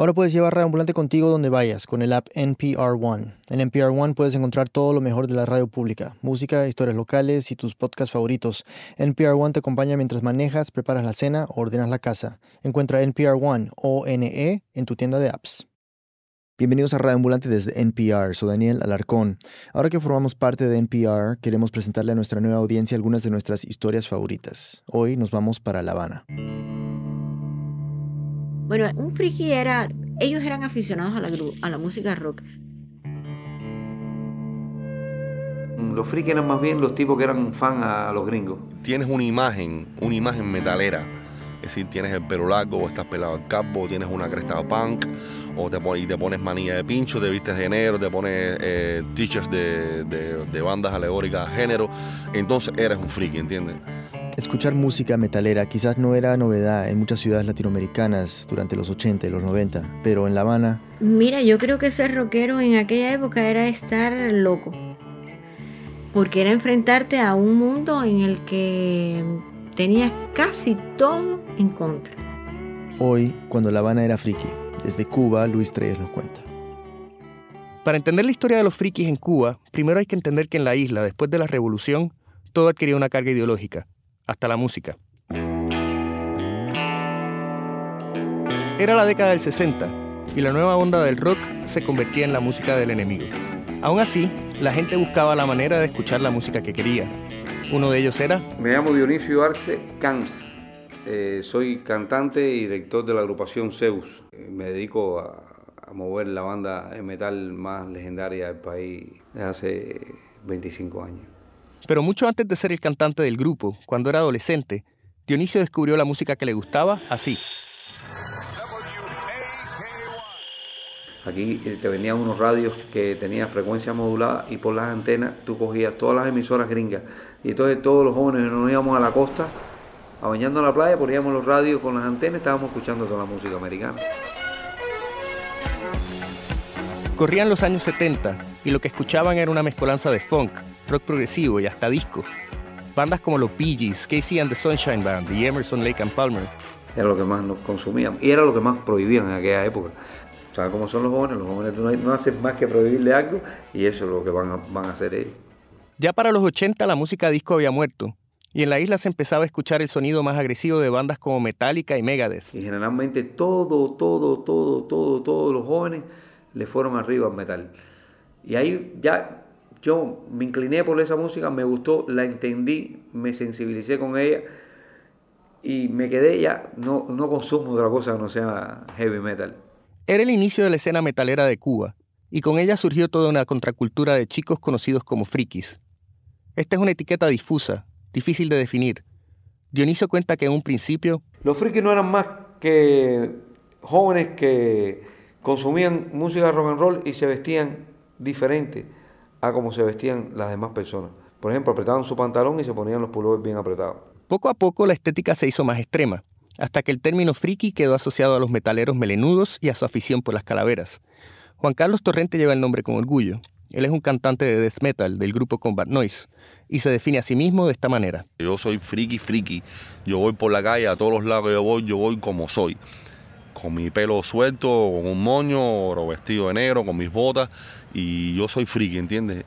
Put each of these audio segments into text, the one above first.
Ahora puedes llevar Radio Ambulante contigo donde vayas con el app NPR One. En NPR One puedes encontrar todo lo mejor de la radio pública, música, historias locales y tus podcasts favoritos. NPR One te acompaña mientras manejas, preparas la cena o ordenas la casa. Encuentra NPR One o NE en tu tienda de apps. Bienvenidos a Radio Ambulante desde NPR, soy Daniel Alarcón. Ahora que formamos parte de NPR, queremos presentarle a nuestra nueva audiencia algunas de nuestras historias favoritas. Hoy nos vamos para La Habana. Bueno, un friki era, ellos eran aficionados a la, a la música rock. Los frikis eran más bien los tipos que eran fan a los gringos. Tienes una imagen, una imagen metalera. Es decir, tienes el pelo largo, o estás pelado al capo, tienes una cresta punk, o te, y te pones manilla de pincho, te vistes de negro, te pones eh, t-shirts de, de, de bandas alegóricas a género. Entonces eres un friki, ¿entiendes? Escuchar música metalera quizás no era novedad en muchas ciudades latinoamericanas durante los 80 y los 90, pero en La Habana... Mira, yo creo que ser rockero en aquella época era estar loco, porque era enfrentarte a un mundo en el que tenías casi todo en contra. Hoy, cuando La Habana era friki, desde Cuba, Luis Treyes nos cuenta. Para entender la historia de los frikis en Cuba, primero hay que entender que en la isla, después de la revolución, todo adquirió una carga ideológica hasta la música. Era la década del 60 y la nueva onda del rock se convertía en la música del enemigo. Aún así, la gente buscaba la manera de escuchar la música que quería. Uno de ellos era... Me llamo Dionisio Arce Cans. Eh, soy cantante y director de la agrupación Zeus. Eh, me dedico a, a mover la banda de metal más legendaria del país desde hace 25 años. Pero mucho antes de ser el cantante del grupo, cuando era adolescente, Dionisio descubrió la música que le gustaba así. Aquí te venían unos radios que tenían frecuencia modulada y por las antenas tú cogías todas las emisoras gringas. Y entonces todos los jóvenes nos íbamos a la costa, a bañando a la playa, poníamos los radios con las antenas y estábamos escuchando toda la música americana. Corrían los años 70 y lo que escuchaban era una mezcolanza de funk, rock progresivo y hasta disco. Bandas como los Bee Gees, Casey and the Sunshine Band y Emerson, Lake and Palmer. Era lo que más nos consumían y era lo que más prohibían en aquella época. ¿Sabes cómo son los jóvenes? Los jóvenes no, no hacen más que prohibirle algo y eso es lo que van a, van a hacer ellos. Ya para los 80 la música disco había muerto y en la isla se empezaba a escuchar el sonido más agresivo de bandas como Metallica y Megadeth. Y generalmente todo, todo, todo, todo, todos los jóvenes le fueron arriba al metal. Y ahí ya yo me incliné por esa música, me gustó, la entendí, me sensibilicé con ella y me quedé ya, no, no consumo otra cosa que no sea heavy metal. Era el inicio de la escena metalera de Cuba, y con ella surgió toda una contracultura de chicos conocidos como frikis. Esta es una etiqueta difusa, difícil de definir. Dionisio cuenta que en un principio... Los frikis no eran más que jóvenes que consumían música rock and roll y se vestían diferente a como se vestían las demás personas. Por ejemplo, apretaban su pantalón y se ponían los pullovers bien apretados. Poco a poco la estética se hizo más extrema hasta que el término friki quedó asociado a los metaleros melenudos y a su afición por las calaveras. Juan Carlos Torrente lleva el nombre con orgullo. Él es un cantante de death metal del grupo Combat Noise y se define a sí mismo de esta manera. Yo soy friki, friki. Yo voy por la calle, a todos los lados que yo voy, yo voy como soy. Con mi pelo suelto, con un moño, o vestido de negro, con mis botas. Y yo soy friki, ¿entiendes?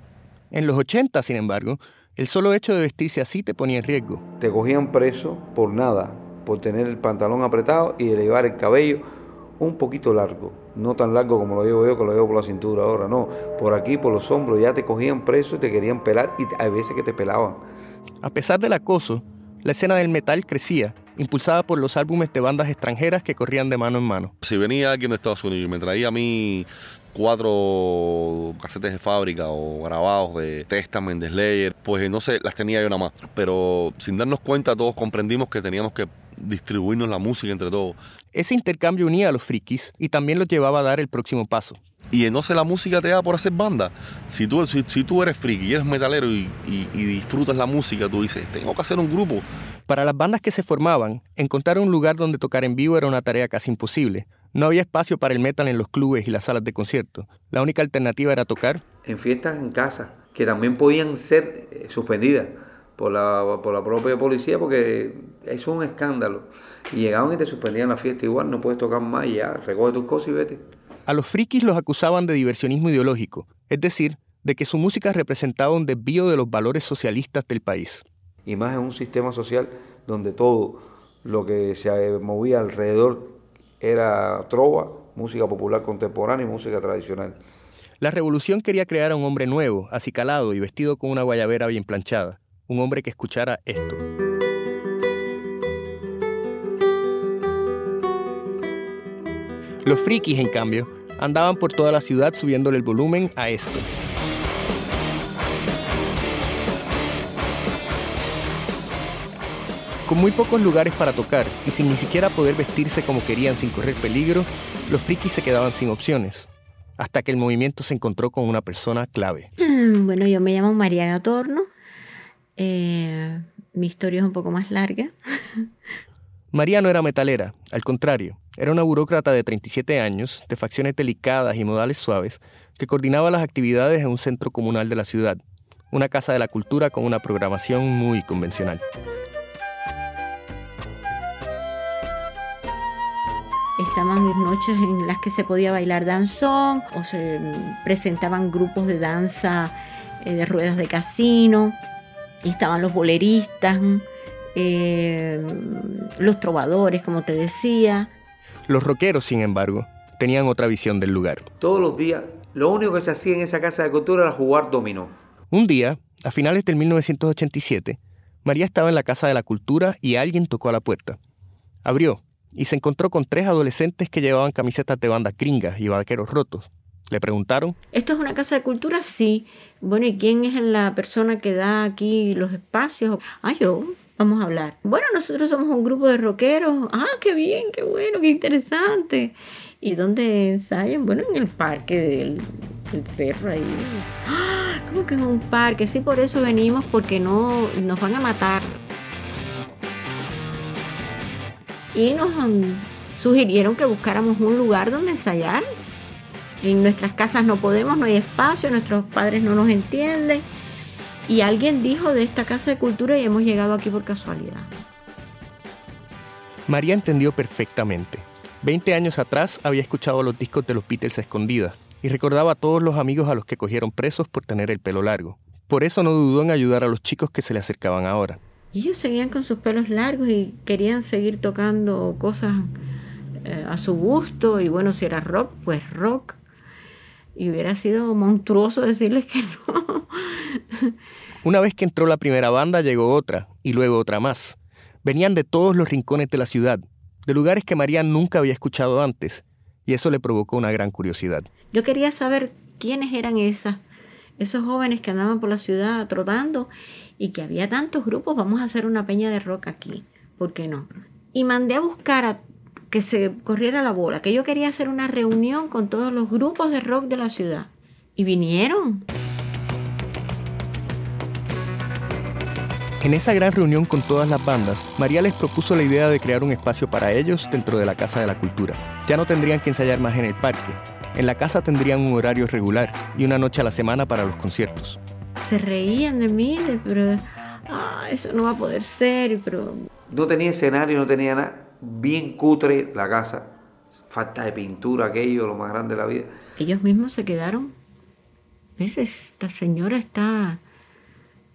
En los 80, sin embargo, el solo hecho de vestirse así te ponía en riesgo. Te cogían preso por nada, por tener el pantalón apretado y de llevar el cabello un poquito largo, no tan largo como lo llevo yo, que lo llevo por la cintura ahora, no, por aquí, por los hombros, ya te cogían preso y te querían pelar y hay veces que te pelaban. A pesar del acoso, la escena del metal crecía, impulsada por los álbumes de bandas extranjeras que corrían de mano en mano. Si venía alguien de Estados Unidos y me traía a mí cuatro casetes de fábrica o grabados de Testament, de Slayer, pues no sé, las tenía yo nada más. Pero sin darnos cuenta todos comprendimos que teníamos que distribuirnos la música entre todos. Ese intercambio unía a los frikis y también los llevaba a dar el próximo paso. Y entonces la música te da por hacer banda. Si tú, si, si tú eres friki y eres metalero y, y, y, disfrutas la música, tú dices, tengo que hacer un grupo. Para las bandas que se formaban, encontrar un lugar donde tocar en vivo era una tarea casi imposible. No había espacio para el metal en los clubes y las salas de concierto. La única alternativa era tocar en fiestas en casa, que también podían ser eh, suspendidas por la, por la propia policía porque eso es un escándalo. Y llegaban y te suspendían la fiesta igual, no puedes tocar más y ya, recoge tus cosas y vete. A los frikis los acusaban de diversionismo ideológico, es decir, de que su música representaba un desvío de los valores socialistas del país. Y más en un sistema social donde todo lo que se movía alrededor era trova, música popular contemporánea y música tradicional. La revolución quería crear a un hombre nuevo, acicalado y vestido con una guayabera bien planchada, un hombre que escuchara esto. Los frikis, en cambio, andaban por toda la ciudad subiéndole el volumen a esto. Con muy pocos lugares para tocar y sin ni siquiera poder vestirse como querían sin correr peligro, los frikis se quedaban sin opciones, hasta que el movimiento se encontró con una persona clave. Bueno, yo me llamo María Gatorno. Eh, mi historia es un poco más larga. María no era metalera, al contrario, era una burócrata de 37 años, de facciones delicadas y modales suaves, que coordinaba las actividades en un centro comunal de la ciudad, una casa de la cultura con una programación muy convencional. Estaban noches en las que se podía bailar danzón o se presentaban grupos de danza eh, de ruedas de casino. Estaban los boleristas, eh, los trovadores, como te decía. Los rockeros, sin embargo, tenían otra visión del lugar. Todos los días, lo único que se hacía en esa casa de cultura era jugar dominó. Un día, a finales del 1987, María estaba en la Casa de la Cultura y alguien tocó a la puerta. Abrió y se encontró con tres adolescentes que llevaban camisetas de bandas gringas y vaqueros rotos. Le preguntaron. ¿Esto es una casa de cultura? Sí. Bueno, ¿y quién es la persona que da aquí los espacios? Ah, yo. Vamos a hablar. Bueno, nosotros somos un grupo de rockeros. Ah, qué bien, qué bueno, qué interesante. ¿Y dónde ensayan? Bueno, en el parque del, cerro ahí. Ah, ¿Cómo que es un parque? Sí, por eso venimos, porque no nos van a matar y nos sugirieron que buscáramos un lugar donde ensayar. En nuestras casas no podemos, no hay espacio, nuestros padres no nos entienden. Y alguien dijo de esta casa de cultura y hemos llegado aquí por casualidad. María entendió perfectamente. Veinte años atrás había escuchado los discos de los Beatles a escondidas y recordaba a todos los amigos a los que cogieron presos por tener el pelo largo. Por eso no dudó en ayudar a los chicos que se le acercaban ahora. Ellos seguían con sus pelos largos y querían seguir tocando cosas eh, a su gusto. Y bueno, si era rock, pues rock. Y hubiera sido monstruoso decirles que no. Una vez que entró la primera banda, llegó otra, y luego otra más. Venían de todos los rincones de la ciudad, de lugares que María nunca había escuchado antes, y eso le provocó una gran curiosidad. Yo quería saber quiénes eran esas, esos jóvenes que andaban por la ciudad trotando y que había tantos grupos, vamos a hacer una peña de rock aquí, ¿por qué no? Y mandé a buscar a que se corriera la bola, que yo quería hacer una reunión con todos los grupos de rock de la ciudad. Y vinieron. En esa gran reunión con todas las bandas, María les propuso la idea de crear un espacio para ellos dentro de la Casa de la Cultura. Ya no tendrían que ensayar más en el parque. En la casa tendrían un horario regular y una noche a la semana para los conciertos se reían de mí, pero ah, eso no va a poder ser, pero... No tenía escenario, no tenía nada, bien cutre la casa, falta de pintura, aquello, lo más grande de la vida. Ellos mismos se quedaron, ¿ves? Esta señora está...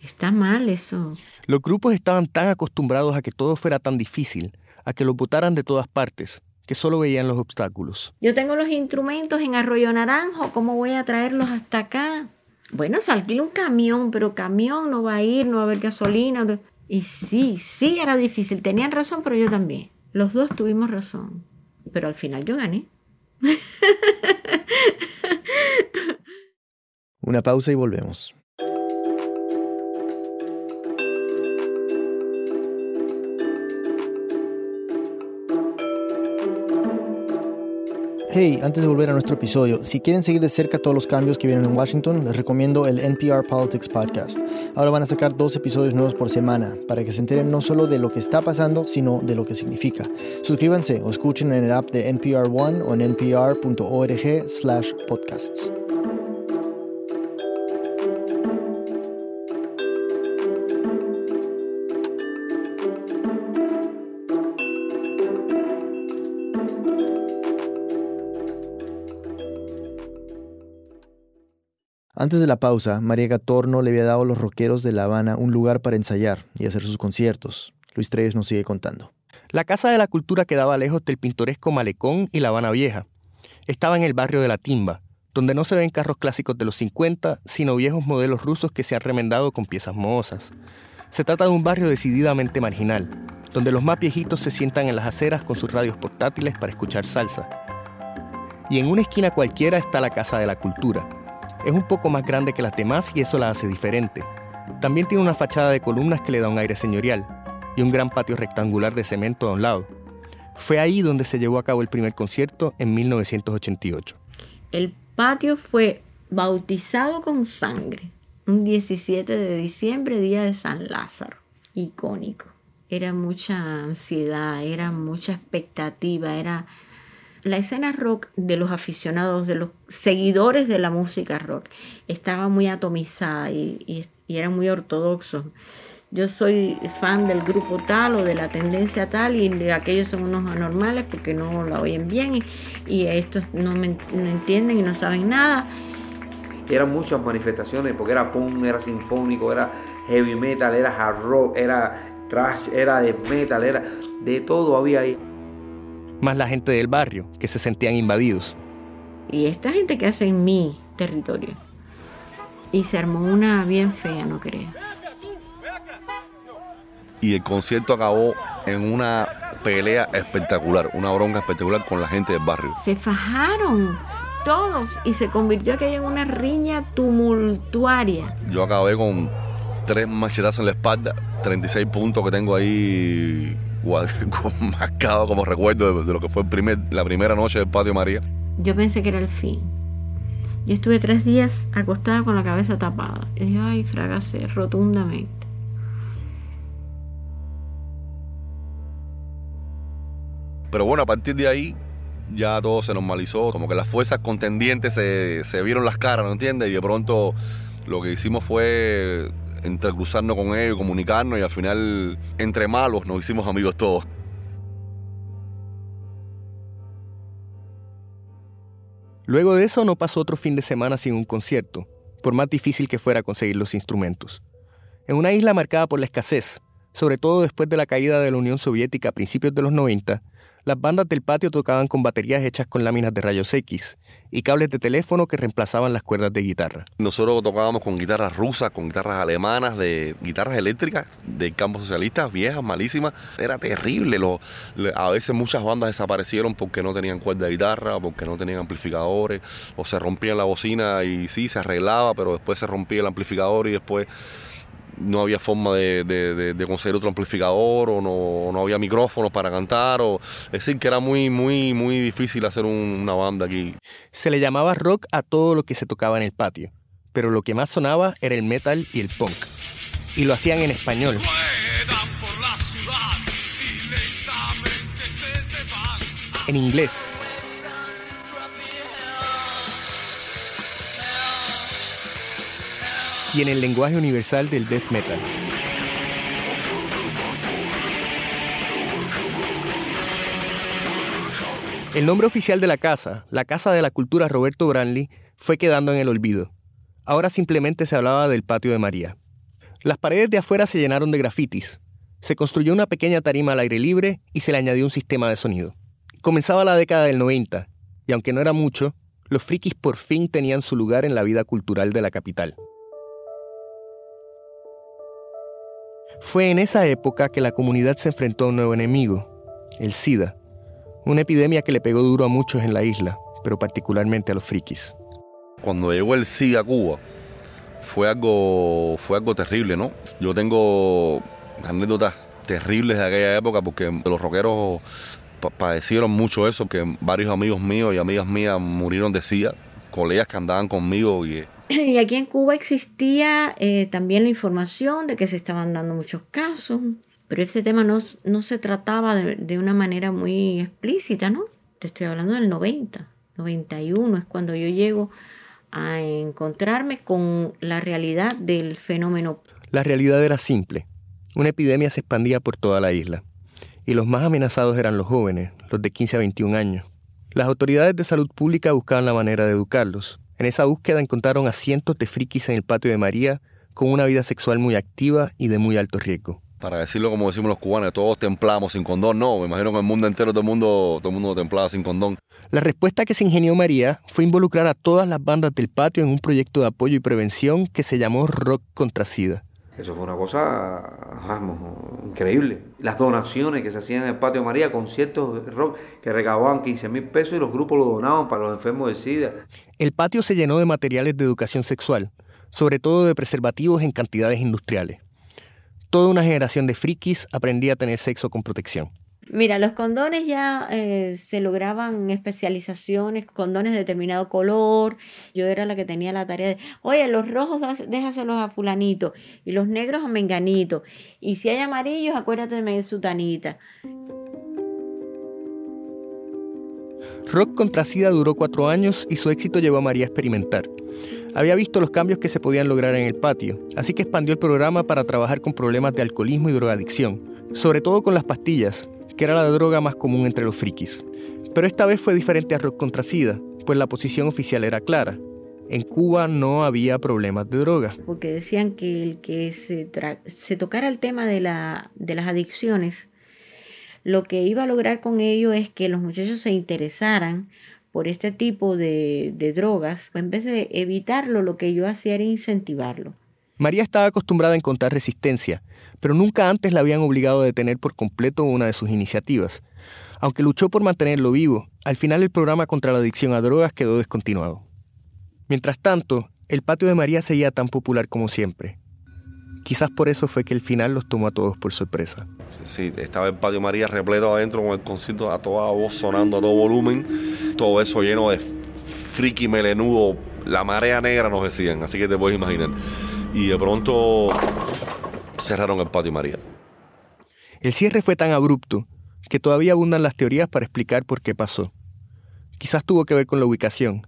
Está mal eso. Los grupos estaban tan acostumbrados a que todo fuera tan difícil, a que los botaran de todas partes, que solo veían los obstáculos. Yo tengo los instrumentos en Arroyo Naranjo, ¿cómo voy a traerlos hasta acá? Bueno, se alquila un camión, pero camión no va a ir, no va a haber gasolina. Y sí, sí era difícil. Tenían razón, pero yo también. Los dos tuvimos razón. Pero al final yo gané. Una pausa y volvemos. Hey, antes de volver a nuestro episodio, si quieren seguir de cerca todos los cambios que vienen en Washington, les recomiendo el NPR Politics Podcast. Ahora van a sacar dos episodios nuevos por semana para que se enteren no solo de lo que está pasando, sino de lo que significa. Suscríbanse o escuchen en el app de NPR One o en npr.org/podcasts. Antes de la pausa, María Gatorno le había dado a los rockeros de La Habana un lugar para ensayar y hacer sus conciertos. Luis Treyes nos sigue contando. La Casa de la Cultura quedaba lejos del pintoresco Malecón y La Habana Vieja. Estaba en el barrio de La Timba, donde no se ven carros clásicos de los 50, sino viejos modelos rusos que se han remendado con piezas mohosas. Se trata de un barrio decididamente marginal, donde los más viejitos se sientan en las aceras con sus radios portátiles para escuchar salsa. Y en una esquina cualquiera está la Casa de la Cultura. Es un poco más grande que las demás y eso la hace diferente. También tiene una fachada de columnas que le da un aire señorial y un gran patio rectangular de cemento a un lado. Fue ahí donde se llevó a cabo el primer concierto en 1988. El patio fue bautizado con sangre un 17 de diciembre, día de San Lázaro, icónico. Era mucha ansiedad, era mucha expectativa, era la escena rock de los aficionados, de los seguidores de la música rock, estaba muy atomizada y, era muy ortodoxo. Yo soy fan del grupo tal o de la tendencia tal y aquellos son unos anormales porque no la oyen bien y, estos no, me, no entienden y no saben nada eran muchas manifestaciones, porque era punk, era sinfónico, era heavy metal, era hard rock, era trash, era de metal, era de todo había ahí. Más la gente del barrio, que se sentían invadidos. Y esta gente que hace en mi territorio. Y se armó una bien fea, no creo. Y el concierto acabó en una pelea espectacular, una bronca espectacular con la gente del barrio. Se fajaron todos y se convirtió aquello en una riña tumultuaria. Yo acabé con tres machetazos en la espalda, 36 puntos que tengo ahí marcado como recuerdo de, lo que fue el primer, la primera noche del patio María. Yo pensé que era el fin. Yo estuve tres días acostada con la cabeza tapada. Y dije, ay, fracasé rotundamente. Pero bueno, a partir de ahí ya todo se normalizó, como que las fuerzas contendientes se, se vieron las caras, ¿no entiendes? Y de pronto lo que hicimos fue entrecruzarnos con ellos, comunicarnos y al final, entre malos, nos hicimos amigos todos. Luego de eso no pasó otro fin de semana sin un concierto, por más difícil que fuera conseguir los instrumentos. En una isla marcada por la escasez, sobre todo después de la caída de la Unión Soviética a principios de los 90, las bandas del patio tocaban con baterías hechas con láminas de rayos X y cables de teléfono que reemplazaban las cuerdas de guitarra. Nosotros tocábamos con guitarras rusas, con guitarras alemanas, de guitarras eléctricas del campo socialista, viejas, malísimas. Era terrible. Lo, a veces muchas bandas desaparecieron porque no tenían cuerda de guitarra, porque no tenían amplificadores, o se rompían la bocina y sí, se arreglaba, pero después se rompía el amplificador y después no había forma de, conseguir otro amplificador o no, había micrófonos para cantar. O, es decir, que era muy, muy, muy difícil hacer una banda aquí. Se le llamaba rock a todo lo que se tocaba en el patio, pero lo que más sonaba era el metal y el punk. Y lo hacían en español. En inglés y en el lenguaje universal del death metal. El nombre oficial de la casa, la Casa de la Cultura Roberto Branly, fue quedando en el olvido. Ahora simplemente se hablaba del patio de María. Las paredes de afuera se llenaron de grafitis. Se construyó una pequeña tarima al aire libre y se le añadió un sistema de sonido. Comenzaba la década del 90, y aunque no era mucho, los frikis por fin tenían su lugar en la vida cultural de la capital. Fue en esa época que la comunidad se enfrentó a un nuevo enemigo, el SIDA, una epidemia que le pegó duro a muchos en la isla, pero particularmente a los frikis. Cuando llegó el SIDA a Cuba, fue algo, fue algo terrible, ¿no? Yo tengo anécdotas terribles de aquella época porque los rockeros padecieron mucho eso, que varios amigos míos y amigas mías murieron de SIDA, colegas que andaban conmigo y Y aquí en Cuba existía eh, también la información de que se estaban dando muchos casos, pero ese tema no, no se trataba de, una manera muy explícita, ¿no? Te estoy hablando del 90, 91 es cuando yo llego a encontrarme con la realidad del fenómeno. La realidad era simple. Una epidemia se expandía por toda la isla. Y los más amenazados eran los jóvenes, los de 15 a 21 años. Las autoridades de salud pública buscaban la manera de educarlos, En esa búsqueda encontraron a cientos de frikis en el patio de María con una vida sexual muy activa y de muy alto riesgo. Para decirlo como decimos los cubanos, todos templamos sin condón. No, me imagino que el mundo entero todo el mundo, todo el mundo templaba sin condón. La respuesta que se ingenió María fue involucrar a todas las bandas del patio en un proyecto de apoyo y prevención que se llamó Rock contra SIDA. Eso fue una cosa vamos, increíble. Las donaciones que se hacían en el patio María, conciertos de rock que recababan 15 mil pesos y los grupos lo donaban para los enfermos de SIDA. El patio se llenó de materiales de educación sexual, sobre todo de preservativos en cantidades industriales. Toda una generación de frikis aprendía a tener sexo con protección. Mira, los condones ya eh, se lograban especializaciones, condones de determinado color. Yo era la que tenía la tarea de, oye, los rojos déjaselos a fulanito y los negros a menganito. Y si hay amarillos, acuérdate de sutanita. Rock contra SIDA duró cuatro años y su éxito llevó a María a experimentar. Había visto los cambios que se podían lograr en el patio, así que expandió el programa para trabajar con problemas de alcoholismo y drogadicción, sobre todo con las pastillas, que era la droga más común entre los frikis. Pero esta vez fue diferente a Rock contra SIDA, pues la posición oficial era clara. En Cuba no había problemas de droga. Porque decían que el que se, tocara el tema de, la, de las adicciones, lo que iba a lograr con ello es que los muchachos se interesaran por este tipo de, de drogas, pues en vez de evitarlo, lo que yo hacía era incentivarlo. María estaba acostumbrada a encontrar resistencia, pero nunca antes la habían obligado a detener por completo una de sus iniciativas. Aunque luchó por mantenerlo vivo, al final el programa contra la adicción a drogas quedó descontinuado. Mientras tanto, el patio de María seguía tan popular como siempre. Quizás por eso fue que el final los tomó a todos por sorpresa. Sí, estaba el patio María repleto adentro con el concierto a toda voz sonando a todo volumen, todo eso lleno de friki melenudo, la marea negra nos decían, así que te puedes imaginar. Y de pronto cerraron el patio María. El cierre fue tan abrupto que todavía abundan las teorías para explicar por qué pasó. Quizás tuvo que ver con la ubicación.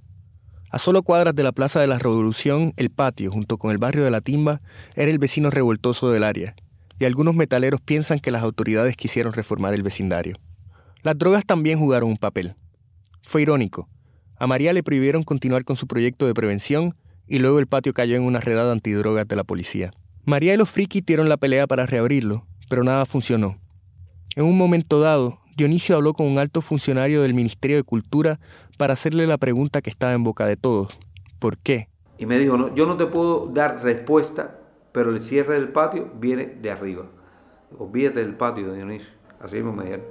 A solo cuadras de la Plaza de la Revolución, el patio, junto con el barrio de la Timba, era el vecino revoltoso del área, y algunos metaleros piensan que las autoridades quisieron reformar el vecindario. Las drogas también jugaron un papel. Fue irónico. A María le prohibieron continuar con su proyecto de prevención y luego el patio cayó en una redada antidrogas de la policía. María y los frikis dieron la pelea para reabrirlo, pero nada funcionó. En un momento dado, Dionisio habló con un alto funcionario del Ministerio de Cultura para hacerle la pregunta que estaba en boca de todos. ¿Por qué? Y me dijo, no, yo no te puedo dar respuesta, pero el cierre del patio viene de arriba. Olvídate del patio, Dionisio. Así mismo me dijeron.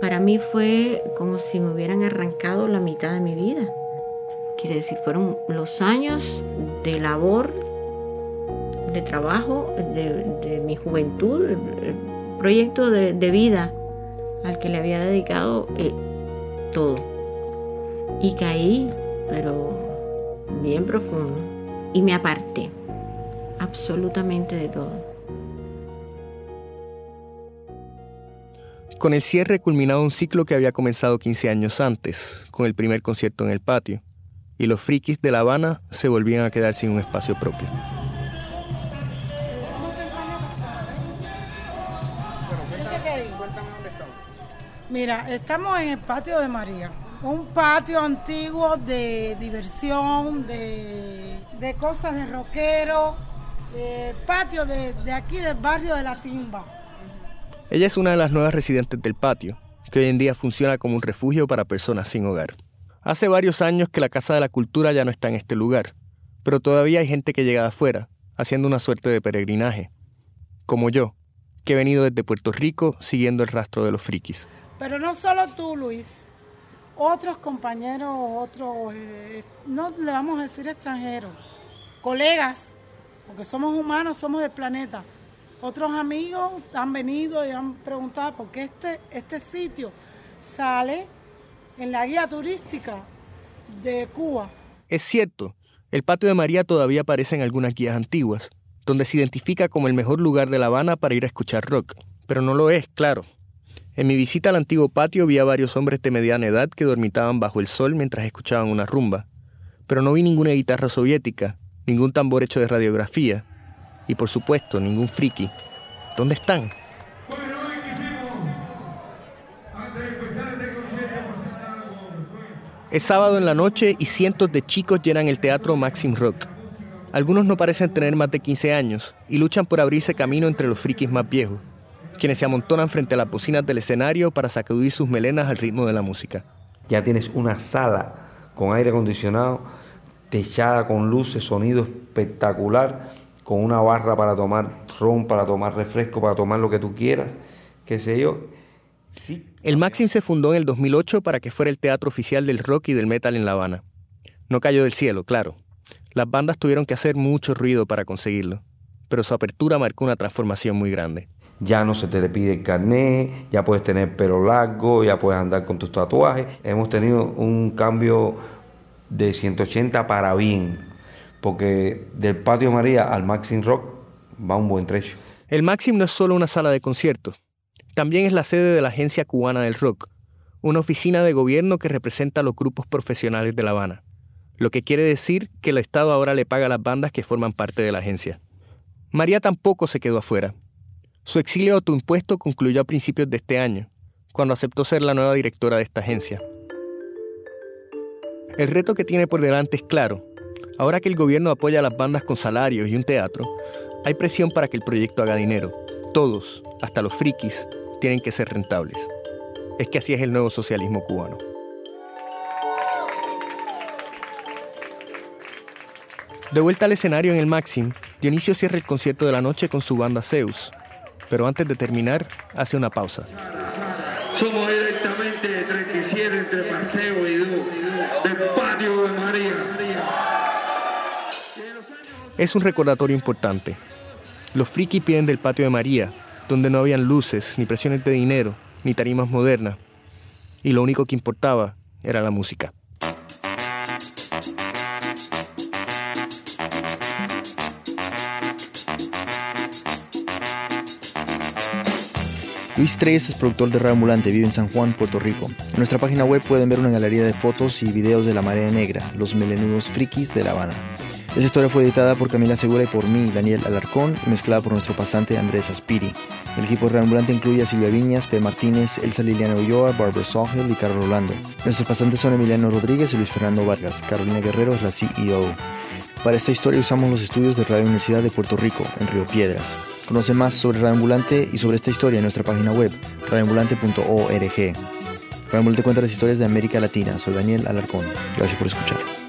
Para mí fue como si me hubieran arrancado la mitad de mi vida. Quiere decir, fueron los años de labor, de trabajo, de, mi juventud, proyecto de, vida al que le había dedicado eh, todo. Y caí, pero bien profundo. Y me aparté absolutamente de todo. Con el cierre culminaba un ciclo que había comenzado 15 años antes, con el primer concierto en el patio y los frikis de La Habana se volvían a quedar sin un espacio propio. Mira, estamos en el patio de María, un patio antiguo de diversión, de, cosas de rockero, patio de, de aquí del barrio de La Timba. Ella es una de las nuevas residentes del patio, que hoy en día funciona como un refugio para personas sin hogar. Hace varios años que la Casa de la Cultura ya no está en este lugar, pero todavía hay gente que llega de afuera, haciendo una suerte de peregrinaje, como yo, que he venido desde Puerto Rico siguiendo el rastro de los frikis. Pero no solo tú, Luis, otros compañeros, otros, eh, no le vamos a decir extranjeros, colegas, porque somos humanos, somos del planeta. Otros amigos han venido y han preguntado por qué este, este sitio sale en la guía turística de Cuba. Es cierto, el patio de María todavía aparece en algunas guías antiguas, donde se identifica como el mejor lugar de La Habana para ir a escuchar rock, pero no lo es, claro. En mi visita al antiguo patio vi a varios hombres de mediana edad que dormitaban bajo el sol mientras escuchaban una rumba, pero no vi ninguna guitarra soviética, ningún tambor hecho de radiografía, y por supuesto ningún friki. ¿Dónde están? Es sábado en la noche y cientos de chicos llenan el teatro Maxim Rock. Algunos no parecen tener más de 15 años y luchan por abrirse camino entre los frikis más viejos, quienes se amontonan frente a las bocinas del escenario para sacudir sus melenas al ritmo de la música. Ya tienes una sala con aire acondicionado, techada con luces, sonido espectacular, con una barra para tomar ron, para tomar refresco, para tomar lo que tú quieras, qué sé yo. El Maxim se fundó en el 2008 para que fuera el teatro oficial del rock y del metal en La Habana. No cayó del cielo, claro. Las bandas tuvieron que hacer mucho ruido para conseguirlo, pero su apertura marcó una transformación muy grande. Ya no se te le pide el carnet, ya puedes tener pelo largo, ya puedes andar con tus tatuajes. Hemos tenido un cambio de 180 para bien, porque del Patio María al Maxim Rock va un buen trecho. El Maxim no es solo una sala de conciertos, también es la sede de la Agencia Cubana del Rock, una oficina de gobierno que representa a los grupos profesionales de La Habana, lo que quiere decir que el Estado ahora le paga a las bandas que forman parte de la agencia. María tampoco se quedó afuera. Su exilio autoimpuesto concluyó a principios de este año, cuando aceptó ser la nueva directora de esta agencia. El reto que tiene por delante es claro. Ahora que el gobierno apoya a las bandas con salarios y un teatro, hay presión para que el proyecto haga dinero. Todos, hasta los frikis, tienen que ser rentables. Es que así es el nuevo socialismo cubano. De vuelta al escenario en el Maxim, Dionisio cierra el concierto de la noche con su banda Zeus, pero antes de terminar, hace una pausa. Somos directamente de 37 entre Paseo y Du, del patio de María. Es un recordatorio importante. Los frikis piden del patio de María, donde no habían luces, ni presiones de dinero, ni tarimas modernas, y lo único que importaba era la música. Luis Treyes es productor de Radio Ambulante, vive en San Juan, Puerto Rico. En nuestra página web pueden ver una galería de fotos y videos de la marea negra, los melenudos frikis de La Habana. Esta historia fue editada por Camila Segura y por mí, Daniel Alarcón, y mezclada por nuestro pasante Andrés Aspiri. El equipo Reambulante incluye a Silvia Viñas, P. Martínez, Elsa Liliana Ulloa, Barbara Sawhill y Carlos Rolando. Nuestros pasantes son Emiliano Rodríguez y Luis Fernando Vargas. Carolina Guerrero es la CEO. Para esta historia usamos los estudios de Radio Universidad de Puerto Rico, en Río Piedras. Conoce más sobre Radio Ambulante y sobre esta historia en nuestra página web, radioambulante.org. Radio cuenta las historias de América Latina. Soy Daniel Alarcón. Gracias por escuchar.